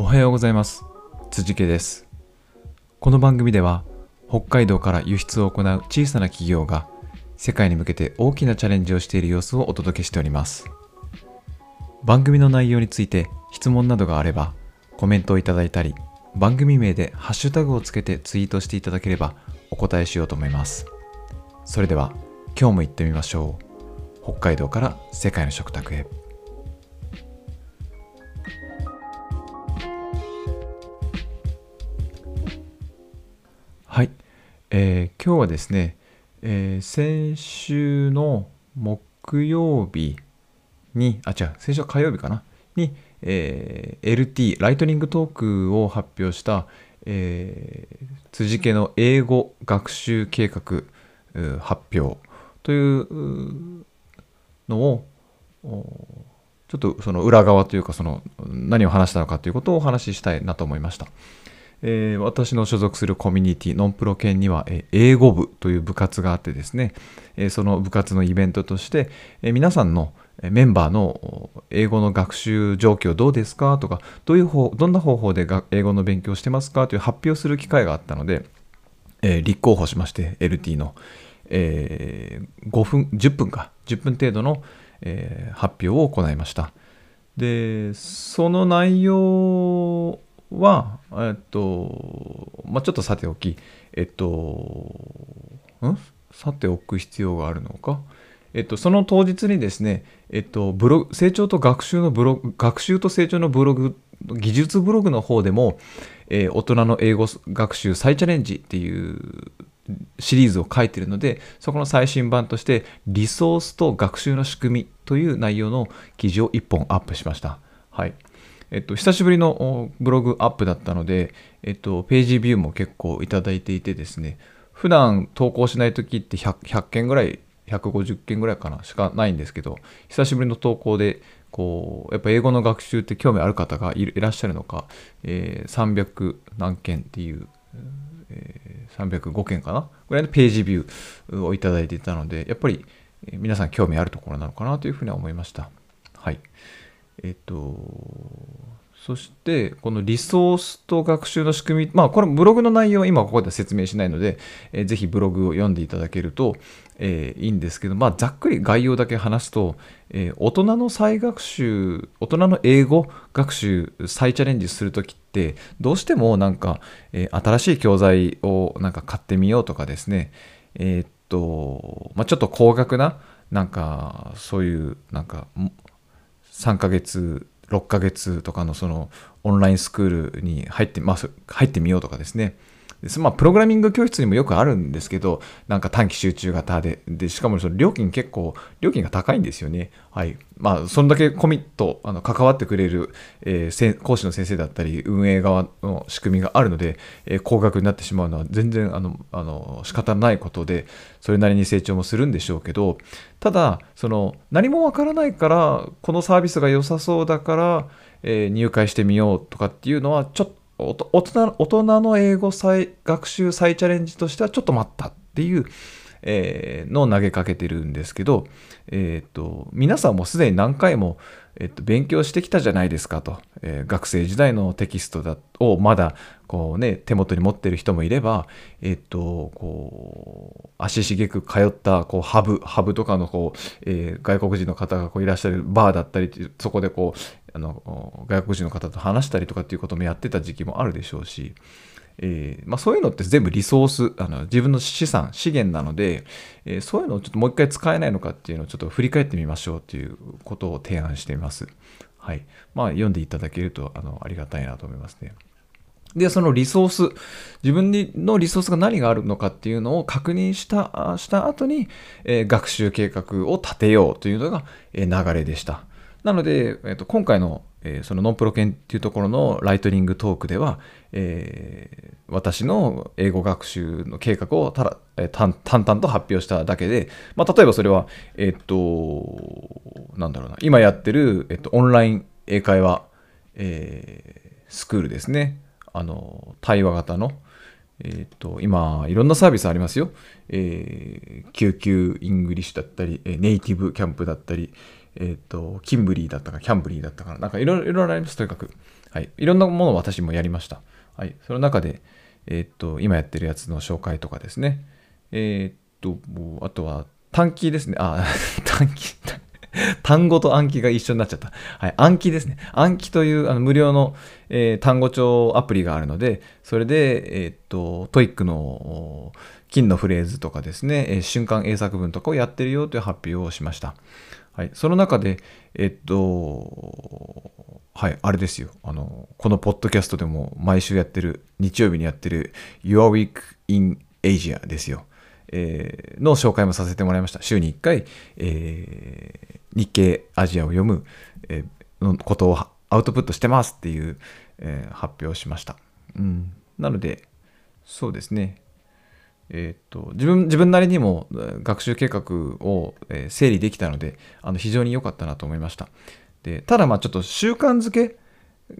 おはようございます。辻家です。この番組では北海道から輸出を行う小さな企業が世界に向けて大きなチャレンジをしている様子をお届けしております。番組の内容について質問などがあればコメントをいただいたり番組名でハッシュタグをつけてツイートしていただければお答えしようと思います。それでは今日も行ってみましょう。北海道から世界の食卓へ。えー今日はですね、えー先週の木曜日に、あ、違う、先週は火曜日かな、に、えー LT、ライトニングトークを発表した、えー辻家の英語学習計画発表というのを、ちょっとその裏側というか、その何を話したのかということをお話ししたいなと思いました。えー私の所属するコミュニティノンプロ研には、えー英語部という部活があってですね、えーその部活のイベントとして、え皆さんのメンバーの英語の学習状況どうですかとかどういう方どんな方法で英語の勉強してますかという発表する機会があったので、え立候補しまして LT の、え5分10分か10分程度の、え発表を行いました。でその内容はえっとまあちょっとさておきえっとん？さておく必要があるのか？えっと、その当日にですね、えっと、ブログ成長と学習のブログ学習と成長のブログ技術ブログの方でも、えー大人の英語学習再チャレンジっていうシリーズを書いてるのでそこの最新版としてリソースと学習の仕組みという内容の記事を1本アップしました。はい。えっと、久しぶりのブログアップだったので、えっと、ページビューも結構いただいていてですね普段投稿しない時って 100, 100件ぐらい150件ぐらいかなしかないんですけど久しぶりの投稿でこうやっぱ英語の学習って興味ある方がいらっしゃるのか、えー300何件っていう、えー305件かなぐらいのページビューをいただいていたのでやっぱり皆さん興味あるところなのかなというふうには思いました。はい。えっ、とそして、このリソースと学習の仕組み、まあ、これブログの内容は今ここでは説明しないので、えーぜひブログを読んでいただけると、えーいいんですけど、まあ、ざっくり概要だけ話すと、えー大人の再学習、大人の英語学習再チャレンジするときって、どうしてもなんか、えー新しい教材をなんか買ってみようとかですね、えーっと、まあ、ちょっと高額な、なんか、そういう、なんか、3ヶ月6ヶ月とかのそのオンラインスクールに入って,、まあ、入ってみようとかですね。まあ、プログラミング教室にもよくあるんですけど、なんか短期集中型で、でしかもその料金結構、料金が高いんですよね。はい。まあ、そんだけコミット、あの関わってくれる、えー講師の先生だったり、運営側の仕組みがあるので、えー高額になってしまうのは全然あのあの仕方ないことで、それなりに成長もするんでしょうけど、ただ、その何もわからないから、このサービスが良さそうだから、えー入会してみようとかっていうのは、ちょっと大人の英語再学習再チャレンジとしてはちょっと待ったっていう、えーの投げかけてるんですけど、えー、と皆さんもすでに何回も、えっと勉強してきたじゃないですかと、えー学生時代のテキストだをまだこう、ね、手元に持ってる人もいれば、えっとこう足しげく通ったこうハブハブとかのこう、えー外国人の方がこういらっしゃるバーだったりそこでこうあの外国人の方と話したりとかっていうこともやってた時期もあるでしょうし、えーまあ、そういうのって全部リソースあの自分の資産資源なので、えーそういうのをちょっともう一回使えないのかっていうのをちょっと振り返ってみましょうということを提案しています。はいまあ、読んでいただけるとあのありがたいなと思いますね。で、そのリソース、自分のリソースが何があるのかっていうのを確認したした後に、えー学習計画を立てようというのが、え流れでした。なので、えーと今回の、えーそのノンプロ研っていうところのライトニングトークでは、えー私の英語学習の計画をただ、えー淡々と発表しただけで、まあ、例えばそれは、えっ、と、なんだろうな、今やってる、えっとオンライン英会話、えースクールですね。あの、対話型の、えっ、と、今、いろんなサービスありますよ。えー、 QQ English だったり、ネイティブキャンプだったり、えっ、と、キンブリーだったか、 Cambly だったかな。なんかいろいろあります、とにかく。はい。いろんなものを私もやりました。はい。その中で、えっ、と、今やってるやつの紹介とかですね。えっ、と、あとは短期ですね。あ、短期、単語と暗記が一緒になっちゃった。はい、 Ankiですね。 Ankiというあの無料の、えー、単語帳アプリがあるので、それで、えー、っと、 TOEIC の金のフレーズとかですね、えー、瞬間英作文とかをやってるよという発表をしました。はい、その中で、えっと、はい、あれですよ。あの、このポッドキャストでも毎週やってる、日曜日にやってる Your Week in Asia ですよ。えー、の紹介もさせてもらいました。週に1回、えー、日経アジアを読む、えー、のことをアウトプットしてますっていう、え、発表をしました。うん、なので、そうですね。えーと、自分自分なりにも学習計画を、整理できたのであの非常に良かったなと思いました。でただまあちょっと習慣づけ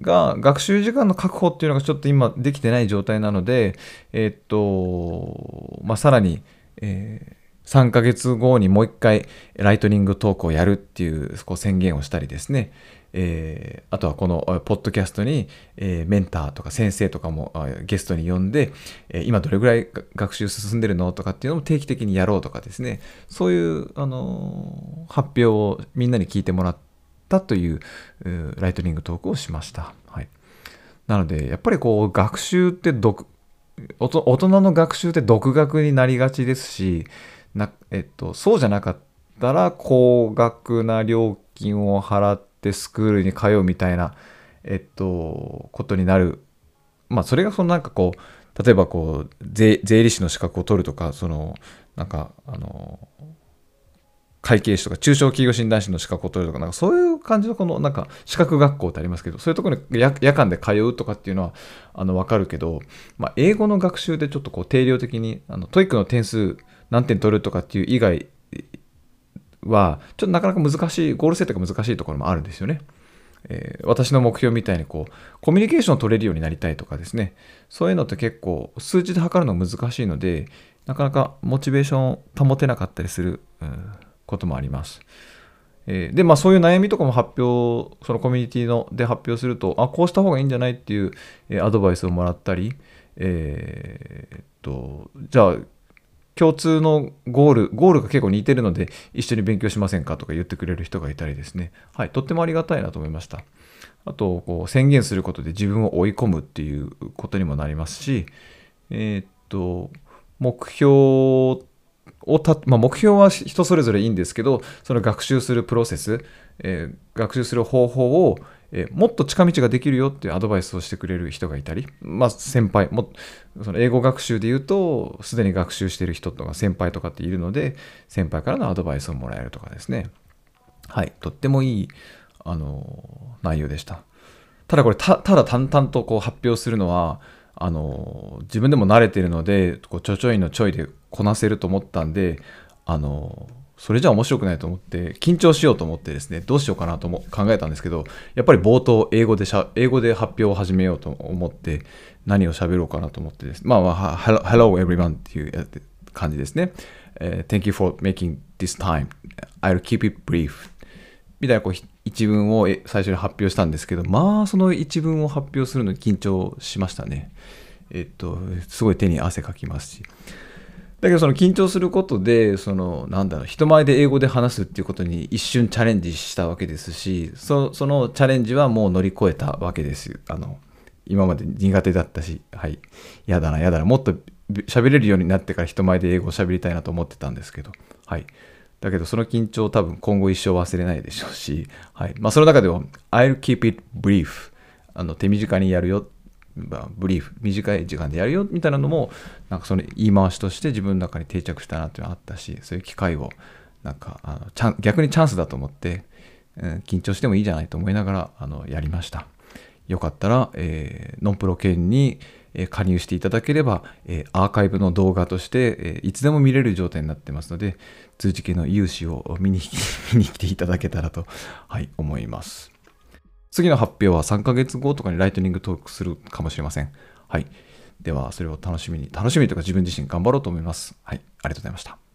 が学習時間の確保っていうのがちょっと今できてない状態なのでえっ、とまあさらにえー、3ヶ月後にもう一回ライトニングトークをやるっていうこう宣言をしたりですね、えー、あとはこのポッドキャストに、えー、メンターとか先生とかもゲストに呼んで、えー、今どれぐらい学習進んでるのとかっていうのも定期的にやろうとかですね。そういう、あの発表をみんなに聞いてもらったというライトニングトークをしました。はい、なのでやっぱりこう学習って独大人の学習って独学になりがちですし、えっと、そうじゃなかったら高額な料金を払ってスクールに通うみたいな、えっと、ことになる。まあ、それがそのなんかこう、例えばこう税、税理士の資格を取るとか、その、なんか、あの、会計士とか中小企業診断士の資格を取るとか、なんかそういう感じのこのなんか資格学校ってありますけど、そういうところに夜間で通うとかっていうのはあの分かるけど、まあ、英語の学習でちょっとこう定量的に、あの TOEIC の点数何点取るとかっていう以外は、ちょっとなかなか難しい、ゴール設定が難しいところもあるんですよね。えー、私の目標みたいにこうコミュニケーションを取れるようになりたいとかですねそういうのって結構数値で測るの難しいのでなかなかモチベーションを保てなかったりする、うんこともあります。えー、で、まあそういう悩みとかも発表、そのコミュニティので発表すると、あ、こうした方がいいんじゃないっていう、えー、アドバイスをもらったり、えー、っと、じゃあ、共通のゴール、ゴールが結構似てるので、一緒に勉強しませんかとか言ってくれる人がいたりですね。はい、とってもありがたいなと思いました。あと、こう宣言することで自分を追い込むっていうことにもなりますし、えー、っと、目標をた、まあ、目標は人それぞれいいんですけど、その学習するプロセス、えー、学習する方法を、えー、もっと近道ができるよっていうアドバイスをしてくれる人がいたり、まあ、先輩も、その英語学習で言うと、すでに学習してる人とか先輩とかっているので、先輩からのアドバイスをもらえるとかですね。はい、とってもいい、あの、内容でした。ただこれた、ただ淡々とこう発表するのは、あの自分でも慣れてるのでこうちょちょいのちょいでこなせると思ったんであのそれじゃ面白くないと思って緊張しようと思ってですねどうしようかなとも考えたんですけどやっぱり冒頭英語でしゃ英語で発表を始めようと思って何を喋ろうかなと思ってですまあ、まあ、Hello everyone っていう感じですね、uh, Thank you for making this time. I'll keep it brief. みたいなこう一文を最初に発表したんですけど、まあ、その一文を発表するのに緊張しましたね。えっと、すごい手に汗かきますし。だけど、その緊張することで、その、なんだろう、人前で英語で話すっていうことに一瞬チャレンジしたわけですし、そそのチャレンジはもう乗り越えたわけです。あの、今まで苦手だったし、はい、やだな、やだな、もっと喋れるようになってから人前で英語を喋りたいなと思ってたんですけど、はい。だけどその緊張多分今後一生忘れないでしょうし、はい。まあ、その中でも I'll keep it brief あの手短にやるよ、まあ、ブリーフ短い時間でやるよみたいなのもなんかその言い回しとして自分の中に定着したなっていうのがあったしそういう機会をなんかあのチャン逆にチャンスだと思って、うん、緊張してもいいじゃないと思いながらあのやりました。よかったら、えー、ノンプロ犬に加入していただければ、アーカイブの動画として、いつでも見れる状態になってますので、通知系の融資を見に 見に来ていただけたらと、はい、思います。次の発表は3ヶ月後とかにライトニングトークするかもしれません。はい。では、それを楽しみに、楽しみというか自分自身頑張ろうと思います。はい。ありがとうございました。